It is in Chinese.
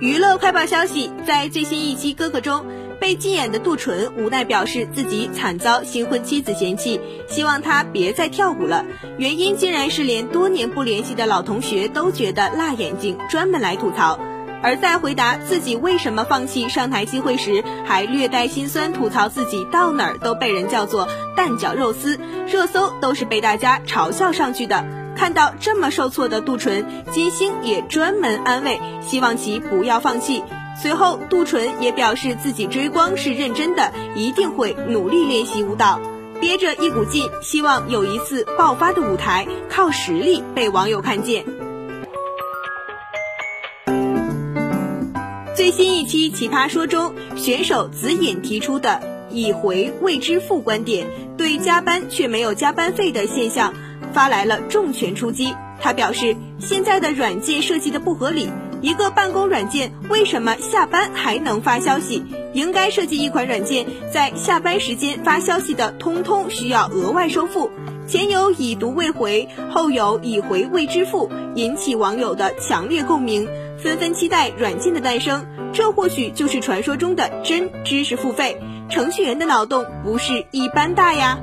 娱乐快报消息，在最新一期《哥哥》中，被禁演的杜淳无奈表示自己惨遭新婚妻子嫌弃，希望他别再跳舞了。原因竟然是连多年不联系的老同学都觉得辣眼睛，专门来吐槽。而在回答自己为什么放弃上台机会时，还略带心酸吐槽自己到哪儿都被人叫做蛋饺肉丝，热搜都是被大家嘲笑上去的。看到这么受挫的杜淳，金星也专门安慰，希望其不要放弃。随后，杜淳也表示自己追光是认真的，一定会努力练习舞蹈，憋着一股劲，希望有一次爆发的舞台，靠实力被网友看见。最新一期《奇葩说》中，选手子隐提出的“已回未支付”观点，对加班却没有加班费的现象。发来了重拳出击。他表示，现在的软件设计的不合理，一个办公软件为什么下班还能发消息？应该设计一款软件，在下班时间发消息的，通通需要额外收付。前有已读未回，后有已回未支付，引起网友的强烈共鸣，纷纷期待软件的诞生。这或许就是传说中的真知识付费。程序员的脑洞不是一般大呀。